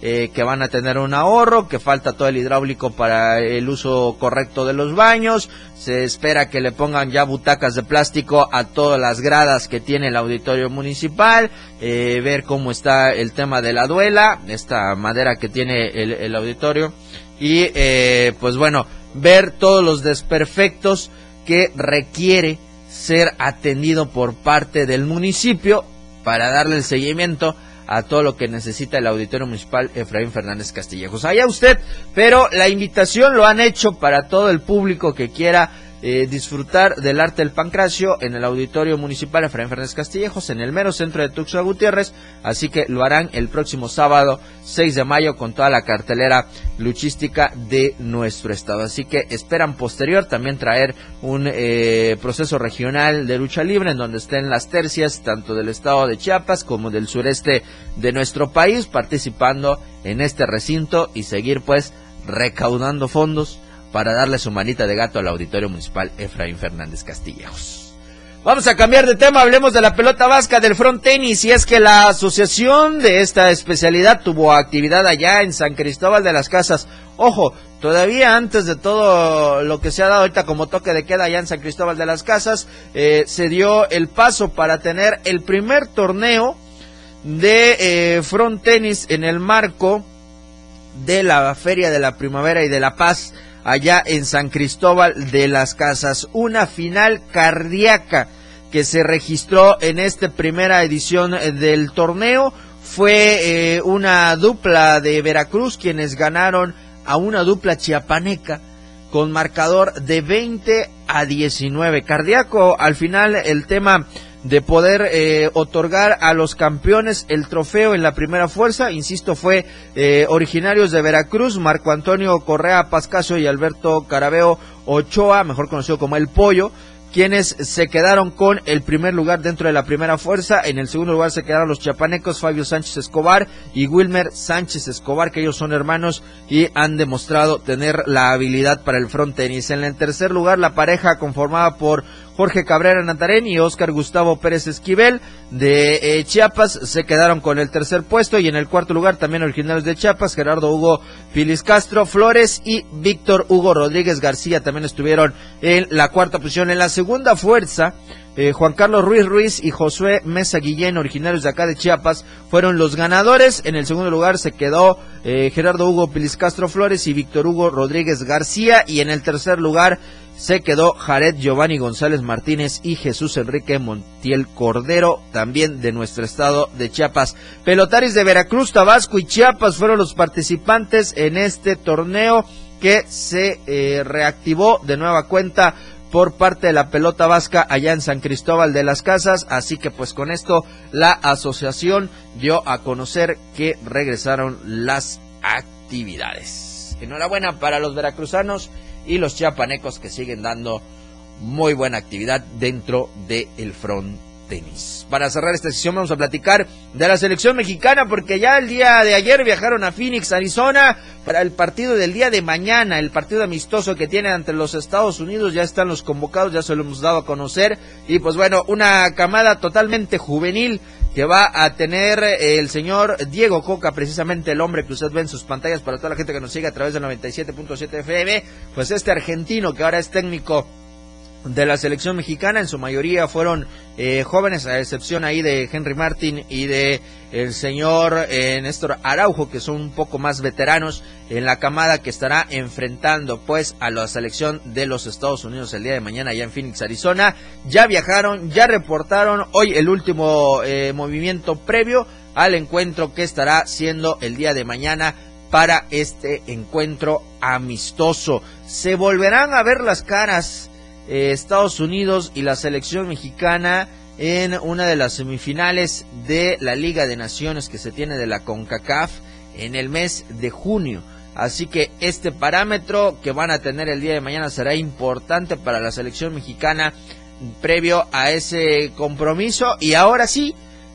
eh, que van a tener un ahorro, que falta todo el hidráulico para el uso correcto de los baños. Se espera que le pongan ya butacas de plástico a todas las gradas que tiene el auditorio municipal, eh, ver cómo está el tema de la duela, esta madera que tiene el, el auditorio, y eh, pues bueno, ver todos los desperfectos que requiere ser atendido por parte del municipio para darle el seguimiento a todo lo que necesita el auditorio municipal Efraín Fernández Castillejos. Allá usted, pero la invitación lo han hecho para todo el público que quiera eh, disfrutar del arte del pancracio en el auditorio municipal Efraín Fernández Castillejos, en el mero centro de Tuxtla Gutiérrez, así que lo harán el próximo sábado 6 de mayo con toda la cartelera luchística de nuestro estado. Así que esperan posterior también traer un eh, proceso regional de lucha libre en donde estén las tercias tanto del estado de Chiapas como del sureste de nuestro país participando en este recinto y seguir pues recaudando fondos para darle su manita de gato al auditorio municipal Efraín Fernández Castillejos. Vamos a cambiar de tema, hablemos de la pelota vasca del front tenis y es que la asociación de esta especialidad tuvo actividad allá en San Cristóbal de las Casas. Ojo, todavía antes de todo lo que se ha dado ahorita como toque de queda allá en San Cristóbal de las Casas, eh, se dio el paso para tener el primer torneo de eh, front tenis en el marco de la Feria de la Primavera y de la Paz allá en San Cristóbal de las Casas. Una final cardíaca que se registró en esta primera edición del torneo. Fue eh, una dupla de Veracruz quienes ganaron a una dupla chiapaneca con marcador de 20 a 19. Cardíaco, al final el tema de poder eh, otorgar a los campeones el trofeo en la primera fuerza, insisto, fue eh, originarios de Veracruz, Marco Antonio Correa Pascasio y Alberto Carabeo Ochoa, mejor conocido como El Pollo, quienes se quedaron con el primer lugar dentro de la primera fuerza. En el segundo lugar se quedaron los chapanecos Fabio Sánchez Escobar y Wilmer Sánchez Escobar, que ellos son hermanos y han demostrado tener la habilidad para el front tenis. En el tercer lugar, la pareja conformada por Jorge Cabrera Natarén y Oscar Gustavo Pérez Esquivel de eh, Chiapas se quedaron con el tercer puesto y en el cuarto lugar también originarios de Chiapas, Gerardo Hugo Pilis Castro Flores y Víctor Hugo Rodríguez García también estuvieron en la cuarta posición. En la segunda fuerza, eh, Juan Carlos Ruiz Ruiz y Josué Mesa Guillén, originarios de acá de Chiapas, fueron los ganadores. En el segundo lugar se quedó eh, Gerardo Hugo Pilis Castro Flores y Víctor Hugo Rodríguez García. Y en el tercer lugar se quedó Jared Giovanni González Martínez y Jesús Enrique Montiel Cordero, también de nuestro estado de Chiapas. Pelotaris de Veracruz, Tabasco y Chiapas fueron los participantes en este torneo que se eh, reactivó de nueva cuenta por parte de la pelota vasca allá en San Cristóbal de las Casas, así que pues con esto la asociación dio a conocer que regresaron las actividades. Enhorabuena para los veracruzanos y los chiapanecos que siguen dando muy buena actividad dentro del el front tenis. Para cerrar esta sesión vamos a platicar de la selección mexicana porque ya el día de ayer viajaron a Phoenix, Arizona para el partido del día de mañana, el partido amistoso que tienen ante los Estados Unidos, ya están los convocados, ya se lo hemos dado a conocer y pues bueno, una camada totalmente juvenil que va a tener el señor Diego Coca, precisamente el hombre que usted ve en sus pantallas para toda la gente que nos sigue a través del 97.7 FM, pues este argentino que ahora es técnico de la selección mexicana, en su mayoría fueron eh, jóvenes, a excepción ahí de Henry Martin y de el señor eh, Néstor Araujo, que son un poco más veteranos en la camada que estará enfrentando pues a la selección de los Estados Unidos el día de mañana allá en Phoenix, Arizona. Ya viajaron, ya reportaron hoy el último eh, movimiento previo al encuentro que estará siendo el día de mañana para este encuentro amistoso. Se volverán a ver las caras eh, Estados Unidos y la selección mexicana en una de las semifinales de la Liga de Naciones que se tiene de la CONCACAF en el mes de junio. Así que este parámetro que van a tener el día de mañana será importante para la selección mexicana previo a ese compromiso. Y ahora sí,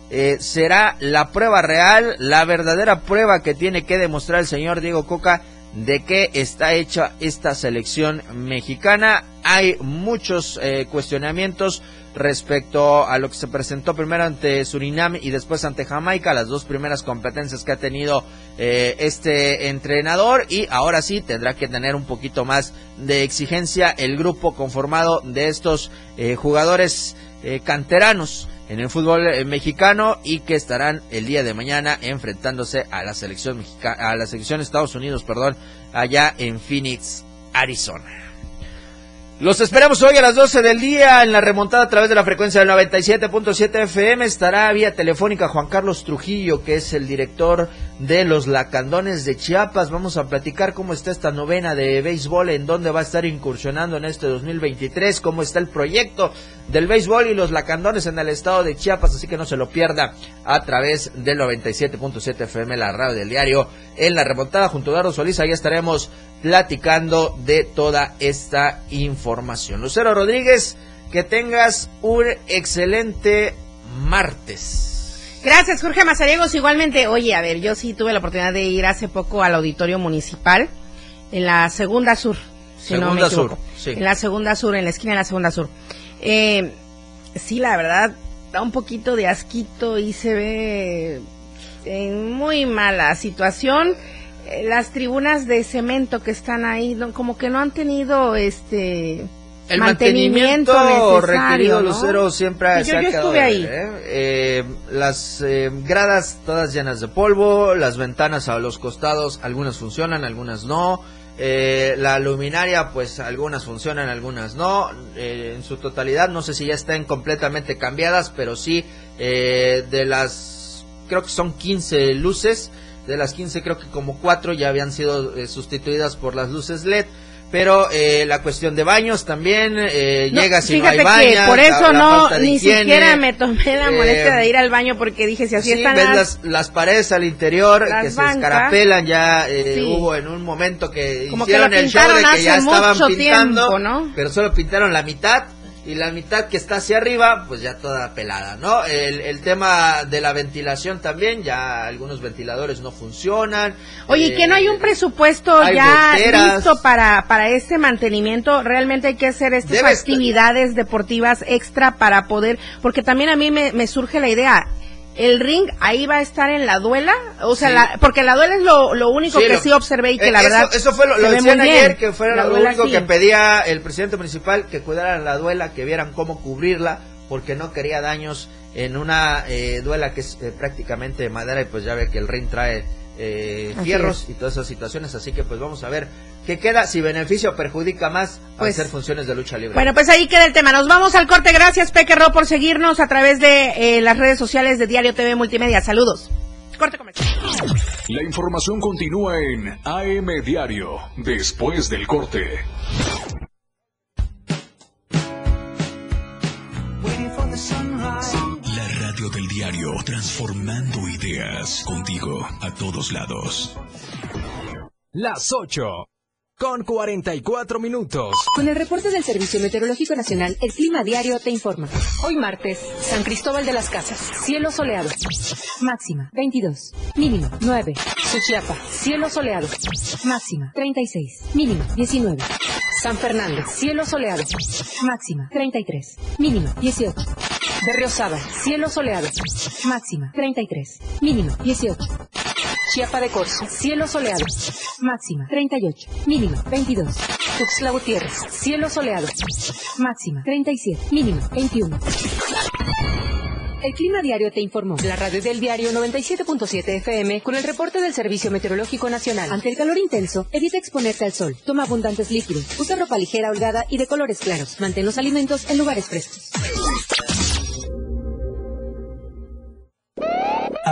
eh, será la prueba real, la verdadera prueba que tiene que demostrar el señor Diego Coca de qué está hecha esta selección mexicana. Hay muchos eh, cuestionamientos respecto a lo que se presentó primero ante Surinam y después ante Jamaica, las dos primeras competencias que ha tenido eh, este entrenador y ahora sí tendrá que tener un poquito más de exigencia el grupo conformado de estos eh, jugadores canteranos en el fútbol eh, mexicano y que estarán el día de mañana enfrentándose a la selección mexicana, a la selección Estados Unidos, perdón, allá en Phoenix, Arizona. Los esperamos hoy a las 12 del día en la remontada a través de la frecuencia del 97.7 FM. Estará vía telefónica Juan Carlos Trujillo, que es el director de los Lacandones de Chiapas. Vamos a platicar cómo está esta novena de béisbol, en dónde va a estar incursionando en este 2023, cómo está el proyecto del béisbol y los Lacandones en el estado de Chiapas. Así que no se lo pierda a través del 97.7 FM, la radio del diario. En la remontada junto a Dardo Solís, ahí estaremos platicando de toda esta información. Lucero Rodríguez, que tengas un excelente martes. Gracias, Jorge Mazariegos. Igualmente, oye, a ver, yo sí tuve la oportunidad de ir hace poco al auditorio municipal en la segunda sur, si no me equivoco. Sur, En la segunda sur, en la esquina de la segunda sur. Eh, sí, la verdad, da un poquito de asquito y se ve en muy mala situación eh, las tribunas de cemento que están ahí, como que no han tenido este el mantenimiento, requerido Lucero siempre se ha quedado ahí. ¿eh? Eh, las gradas todas llenas de polvo, las ventanas a los costados, algunas funcionan, algunas no. la luminaria, pues algunas funcionan, algunas no. en su totalidad, no sé si ya están completamente cambiadas, pero sí de las, creo que son 15 luces de las 15 creo que como cuatro ya habían sido eh, sustituidas por las luces LED. Pero eh, la cuestión de baños también, eh, No, llegas y no hay bañas, que por eso la no, ni higiene. siquiera me tomé la molestia Eh, de ir al baño porque dije, si así Sí, están ves las- paredes al interior que se escarapelan, ya eh, Sí. hubo en un momento que Como que hicieron lo el show de que ya estaban pintando, tiempo, ¿no? pero solo pintaron la mitad y la mitad que está hacia arriba, pues ya toda pelada, ¿no? El, el tema de la ventilación también, ya algunos ventiladores no funcionan. Oye, ¿y eh, que no hay un presupuesto hay ya goteras. listo para, para este mantenimiento? Realmente hay que hacer estas Debe estar- actividades deportivas extra para poder, porque también a mí me, me surge la idea. El ring ahí va a estar en la duela, o sea, Sí. la- porque la duela es lo, lo único que lo- sí observé y que eh, la verdad Eso, fue lo, lo decían ayer, que La lo duela único sí. que pedía el presidente municipal, que cuidaran la duela, que vieran cómo cubrirla, porque no quería daños en una eh, duela que es eh, prácticamente de madera y pues ya ve que el ring trae eh, fierros y todas esas situaciones, así que pues vamos a ver qué queda, si beneficia o perjudica más Pues- hacer funciones de lucha libre. Bueno, pues ahí queda el tema. Nos vamos al corte. Gracias, Peque Ro, por seguirnos a través de eh, las redes sociales de Diario TV Multimedia. Saludos. Corte comercial. La información continúa en AM Diario, después del corte. Del diario, transformando ideas contigo a todos lados. Las 8 con 44 minutos. Con el reporte del Servicio Meteorológico Nacional, el Clima Diario te informa. Hoy martes, San Cristóbal de las Casas, cielo soleado. Máxima, 22. Mínimo, 9. Suchiapa, cielo soleado. Máxima, 36. Mínimo, 19. San Fernando, cielo soleado. Máxima, 33. Mínimo, 18. Berriozábal, cielo soleado. Máxima, 33. Mínimo, 18. Chiapa de Corzo, cielo soleado. Máxima, 38. Mínimo, 22. Tuxtla Gutiérrez, cielo soleado. Máxima, 37. Mínimo, 21. El Clima Diario te informó. La radio del diario 97.7 FM con el reporte del Servicio Meteorológico Nacional. Ante el calor intenso, evita exponerte al sol. Toma abundantes líquidos. Usa ropa ligera, holgada y de colores claros. Mantén los alimentos en lugares frescos.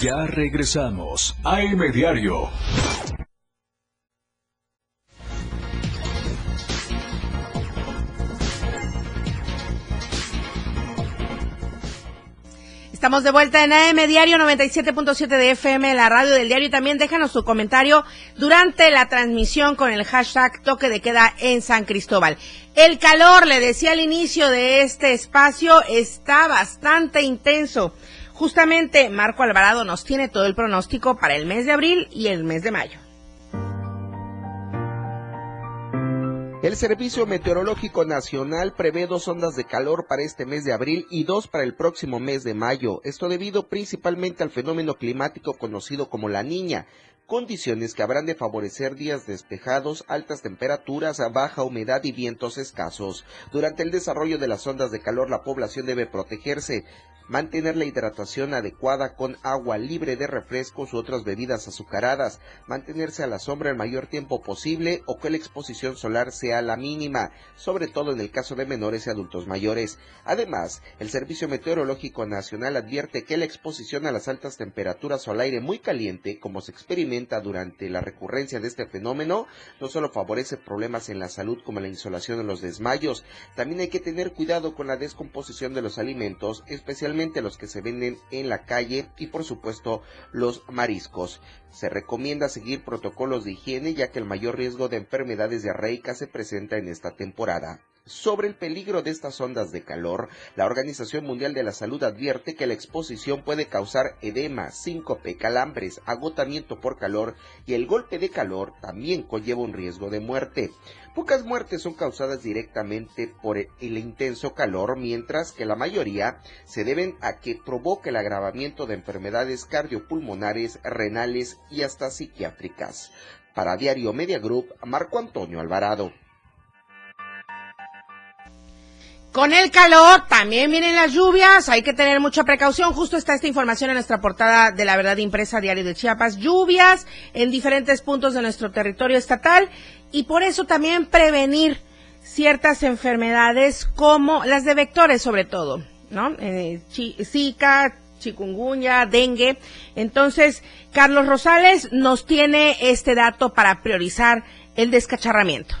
Ya regresamos. AM Diario. Estamos de vuelta en AM Diario 97.7 de FM, la radio del diario. Y también déjanos su comentario durante la transmisión con el hashtag toque de queda en San Cristóbal. El calor, le decía al inicio de este espacio, está bastante intenso. Justamente Marco Alvarado nos tiene todo el pronóstico para el mes de abril y el mes de mayo. El Servicio Meteorológico Nacional prevé dos ondas de calor para este mes de abril y dos para el próximo mes de mayo. Esto debido principalmente al fenómeno climático conocido como la niña. Condiciones que habrán de favorecer días despejados, altas temperaturas, baja humedad y vientos escasos. Durante el desarrollo de las ondas de calor, la población debe protegerse mantener la hidratación adecuada con agua libre de refrescos u otras bebidas azucaradas, mantenerse a la sombra el mayor tiempo posible o que la exposición solar sea la mínima, sobre todo en el caso de menores y adultos mayores. Además, el Servicio Meteorológico Nacional advierte que la exposición a las altas temperaturas o al aire muy caliente, como se experimenta durante la recurrencia de este fenómeno, no solo favorece problemas en la salud como la insolación o los desmayos, también hay que tener cuidado con la descomposición de los alimentos, especialmente los que se venden en la calle y por supuesto los mariscos. Se recomienda seguir protocolos de higiene ya que el mayor riesgo de enfermedades diarreicas se presenta en esta temporada. Sobre el peligro de estas ondas de calor, la Organización Mundial de la Salud advierte que la exposición puede causar edema, síncope, calambres, agotamiento por calor y el golpe de calor también conlleva un riesgo de muerte. Pocas muertes son causadas directamente por el intenso calor, mientras que la mayoría se deben a que provoca el agravamiento de enfermedades cardiopulmonares, renales y hasta psiquiátricas. Para Diario Media Group, Marco Antonio Alvarado. Con el calor también vienen las lluvias, hay que tener mucha precaución. Justo está esta información en nuestra portada de la verdad impresa diario de Chiapas. Lluvias en diferentes puntos de nuestro territorio estatal y por eso también prevenir ciertas enfermedades como las de vectores sobre todo, ¿no? Eh, Zika, chikungunya, dengue. Entonces, Carlos Rosales nos tiene este dato para priorizar el descacharramiento.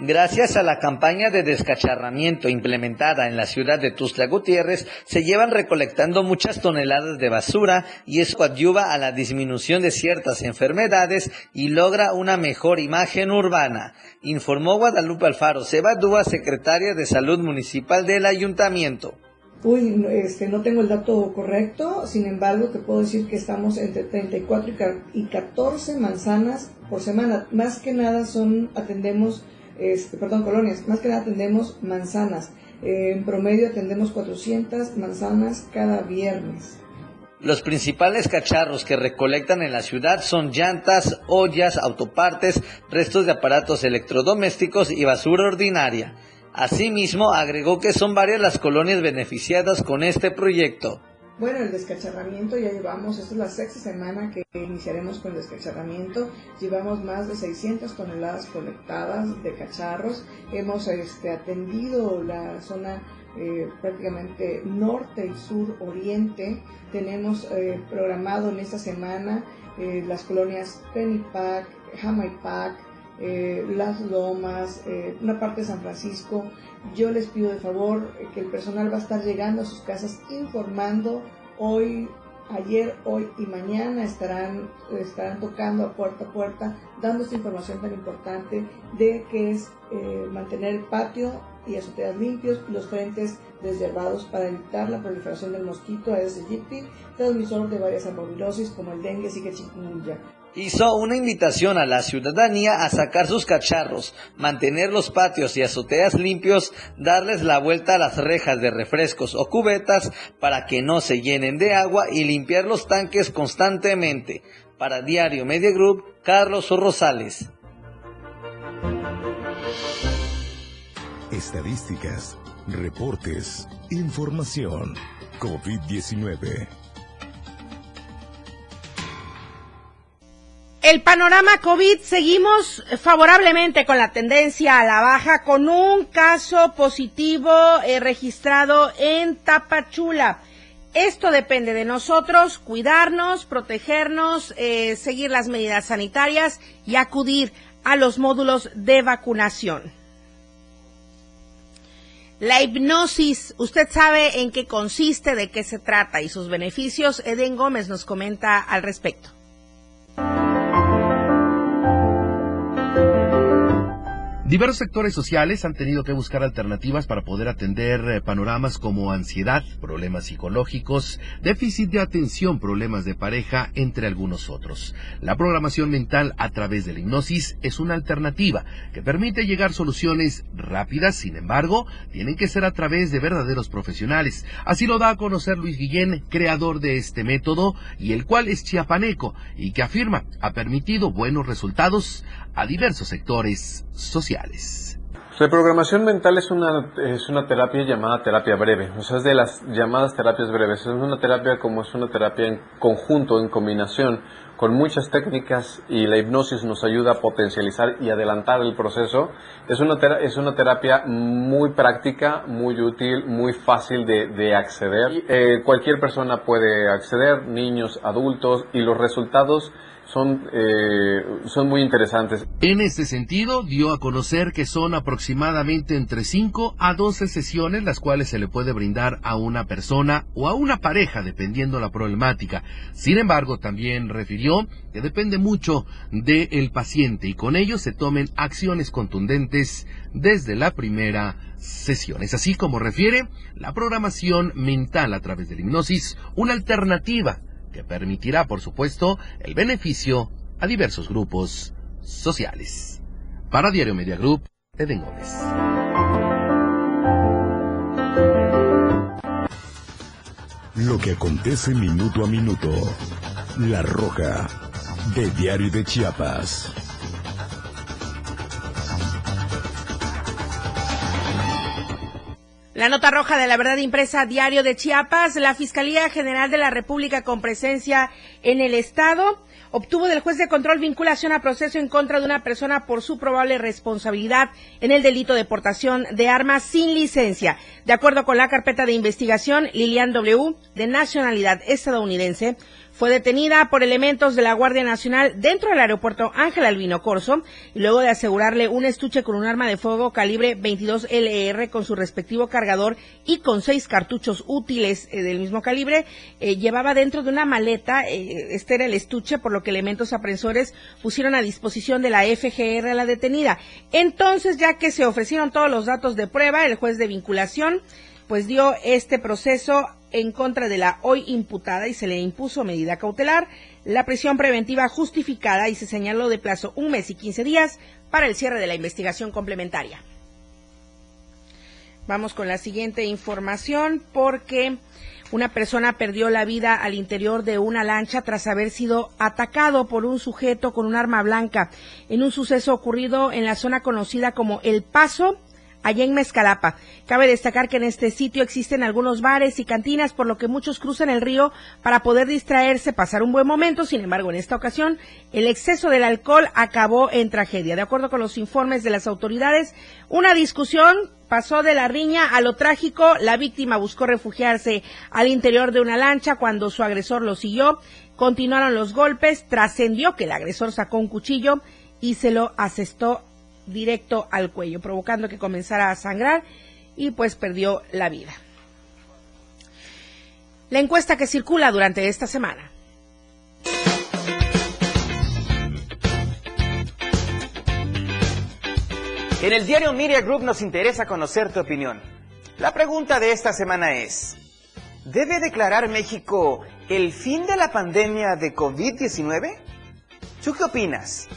Gracias a la campaña de descacharramiento implementada en la ciudad de Tuzla Gutiérrez, se llevan recolectando muchas toneladas de basura y eso ayuda a la disminución de ciertas enfermedades y logra una mejor imagen urbana, informó Guadalupe Alfaro Sebadúa, secretaria de Salud Municipal del Ayuntamiento. Uy, este, no tengo el dato correcto, sin embargo, te puedo decir que estamos entre 34 y 14 manzanas por semana. Más que nada son, atendemos este, perdón, colonias, más que nada atendemos manzanas. En promedio atendemos 400 manzanas cada viernes. Los principales cacharros que recolectan en la ciudad son llantas, ollas, autopartes, restos de aparatos electrodomésticos y basura ordinaria. Asimismo, agregó que son varias las colonias beneficiadas con este proyecto. Bueno, el descacharramiento ya llevamos, esta es la sexta semana que iniciaremos con el descacharramiento. Llevamos más de 600 toneladas colectadas de cacharros. Hemos este, atendido la zona eh, prácticamente norte y sur oriente. Tenemos eh, programado en esta semana eh, las colonias Pennypack, Jamaipac, Las Lomas, una parte de San Francisco, yo les pido de favor que el personal va a estar llegando a sus casas informando. Hoy, ayer, hoy y mañana estarán, estarán tocando a puerta a puerta, dando esta información tan importante de que es eh, mantener el patio y azoteas limpios y los frentes desherbados para evitar la proliferación del mosquito Aedes aegypti, transmisor de varias amorbilosis como el dengue, y chikungunya hizo una invitación a la ciudadanía a sacar sus cacharros, mantener los patios y azoteas limpios, darles la vuelta a las rejas de refrescos o cubetas para que no se llenen de agua y limpiar los tanques constantemente. Para Diario Media Group, Carlos Rosales. Estadísticas, reportes, información. COVID-19. El panorama COVID seguimos favorablemente con la tendencia a la baja con un caso positivo eh, registrado en Tapachula. Esto depende de nosotros, cuidarnos, protegernos, eh, seguir las medidas sanitarias y acudir a los módulos de vacunación. La hipnosis, usted sabe en qué consiste, de qué se trata y sus beneficios. Eden Gómez nos comenta al respecto. Diversos sectores sociales han tenido que buscar alternativas para poder atender eh, panoramas como ansiedad, problemas psicológicos, déficit de atención, problemas de pareja, entre algunos otros. La programación mental a través de la hipnosis es una alternativa que permite llegar soluciones rápidas, sin embargo, tienen que ser a través de verdaderos profesionales. Así lo da a conocer Luis Guillén, creador de este método, y el cual es chiapaneco, y que afirma ha permitido buenos resultados a diversos sectores sociales. Reprogramación mental es una, es una terapia llamada terapia breve, o sea, es de las llamadas terapias breves. Es una terapia como es una terapia en conjunto, en combinación, con muchas técnicas y la hipnosis nos ayuda a potencializar y adelantar el proceso. Es una, es una terapia muy práctica, muy útil, muy fácil de, de acceder. Eh, cualquier persona puede acceder, niños, adultos, y los resultados son, eh, muy interesantes. En este sentido, dio a conocer que son aproximadamente entre 5 a 12 sesiones las cuales se le puede brindar a una persona o a una pareja, dependiendo la problemática. Sin embargo, también refirió que depende mucho del paciente y con ello se tomen acciones contundentes desde la primera sesión. Es así como refiere la programación mental a través de la hipnosis, una alternativa que permitirá, por supuesto, el beneficio a diversos grupos sociales. Para Diario Media Group, Eden Gómez. Lo que acontece minuto a minuto. La Roja, de Diario de Chiapas. La nota roja de la verdad impresa diario de Chiapas, la Fiscalía General de la República con presencia en el Estado obtuvo del juez de control vinculación a proceso en contra de una persona por su probable responsabilidad en el delito de portación de armas sin licencia. De acuerdo con la carpeta de investigación, Lilian W., de nacionalidad estadounidense, fue detenida por elementos de la Guardia Nacional dentro del aeropuerto Ángel Albino Corso y luego de asegurarle un estuche con un arma de fuego calibre 22 LR con su respectivo cargador y con seis cartuchos útiles eh, del mismo calibre, eh, llevaba dentro de una maleta, eh, este era el estuche, por lo que elementos aprensores pusieron a disposición de la FGR a la detenida. Entonces, ya que se ofrecieron todos los datos de prueba, el juez de vinculación pues dio este proceso en contra de la hoy imputada y se le impuso medida cautelar, la prisión preventiva justificada y se señaló de plazo un mes y quince días para el cierre de la investigación complementaria. Vamos con la siguiente información porque una persona perdió la vida al interior de una lancha tras haber sido atacado por un sujeto con un arma blanca en un suceso ocurrido en la zona conocida como El Paso allá en Mezcalapa. Cabe destacar que en este sitio existen algunos bares y cantinas, por lo que muchos cruzan el río para poder distraerse, pasar un buen momento. Sin embargo, en esta ocasión, el exceso del alcohol acabó en tragedia. De acuerdo con los informes de las autoridades, una discusión pasó de la riña a lo trágico. La víctima buscó refugiarse al interior de una lancha cuando su agresor lo siguió. Continuaron los golpes, trascendió que el agresor sacó un cuchillo y se lo asestó directo al cuello, provocando que comenzara a sangrar y pues perdió la vida. La encuesta que circula durante esta semana. En el diario Media Group nos interesa conocer tu opinión. La pregunta de esta semana es, ¿debe declarar México el fin de la pandemia de COVID-19? ¿Tú qué opinas?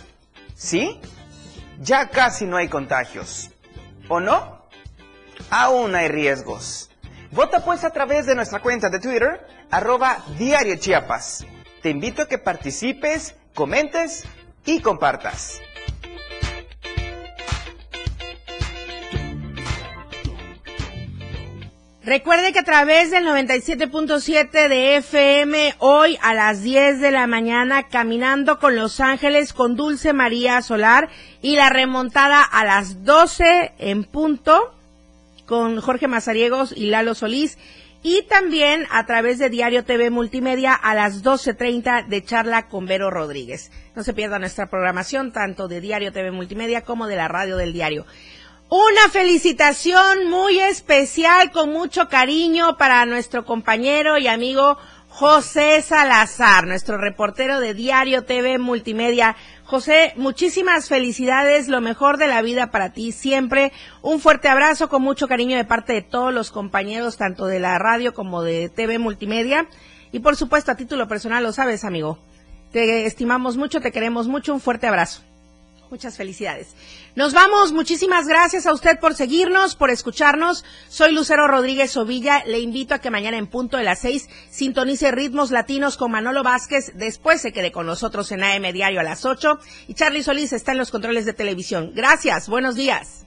¿Sí? Ya casi no hay contagios. ¿O no? Aún hay riesgos. Vota pues a través de nuestra cuenta de Twitter, arroba Diario Chiapas. Te invito a que participes, comentes y compartas. Recuerde que a través del 97.7 de FM, hoy a las 10 de la mañana, caminando con Los Ángeles con Dulce María Solar y la remontada a las 12 en punto con Jorge Mazariegos y Lalo Solís. Y también a través de Diario TV Multimedia a las 12.30 de charla con Vero Rodríguez. No se pierda nuestra programación tanto de Diario TV Multimedia como de la radio del diario. Una felicitación muy especial, con mucho cariño para nuestro compañero y amigo José Salazar, nuestro reportero de Diario TV Multimedia. José, muchísimas felicidades, lo mejor de la vida para ti siempre. Un fuerte abrazo con mucho cariño de parte de todos los compañeros, tanto de la radio como de TV Multimedia. Y por supuesto, a título personal, lo sabes, amigo. Te estimamos mucho, te queremos mucho. Un fuerte abrazo. Muchas felicidades. Nos vamos. Muchísimas gracias a usted por seguirnos, por escucharnos. Soy Lucero Rodríguez Ovilla. Le invito a que mañana en punto de las seis sintonice ritmos latinos con Manolo Vázquez. Después se quede con nosotros en AM Diario a las ocho. Y Charlie Solís está en los controles de televisión. Gracias. Buenos días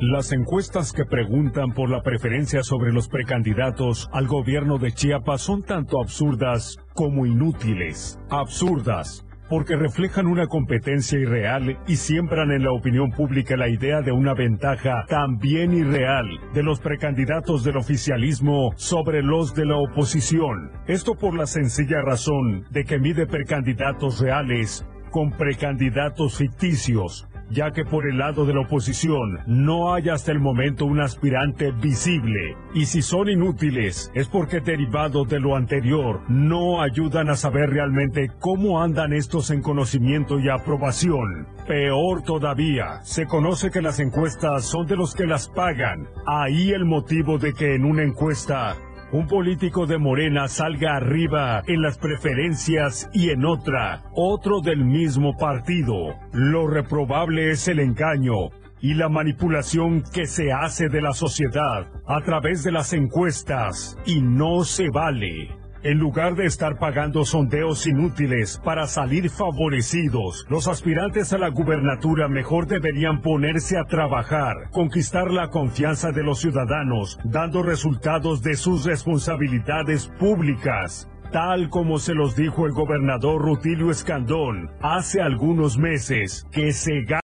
Las encuestas que preguntan por la preferencia sobre los precandidatos al gobierno de Chiapas son tanto absurdas como inútiles. Absurdas, porque reflejan una competencia irreal y siembran en la opinión pública la idea de una ventaja también irreal de los precandidatos del oficialismo sobre los de la oposición. Esto por la sencilla razón de que mide precandidatos reales con precandidatos ficticios ya que por el lado de la oposición no hay hasta el momento un aspirante visible. Y si son inútiles, es porque derivado de lo anterior no ayudan a saber realmente cómo andan estos en conocimiento y aprobación. Peor todavía, se conoce que las encuestas son de los que las pagan. Ahí el motivo de que en una encuesta un político de Morena salga arriba en las preferencias y en otra, otro del mismo partido. Lo reprobable es el engaño y la manipulación que se hace de la sociedad a través de las encuestas y no se vale. En lugar de estar pagando sondeos inútiles para salir favorecidos, los aspirantes a la gubernatura mejor deberían ponerse a trabajar, conquistar la confianza de los ciudadanos, dando resultados de sus responsabilidades públicas. Tal como se los dijo el gobernador Rutilio Escandón hace algunos meses, que se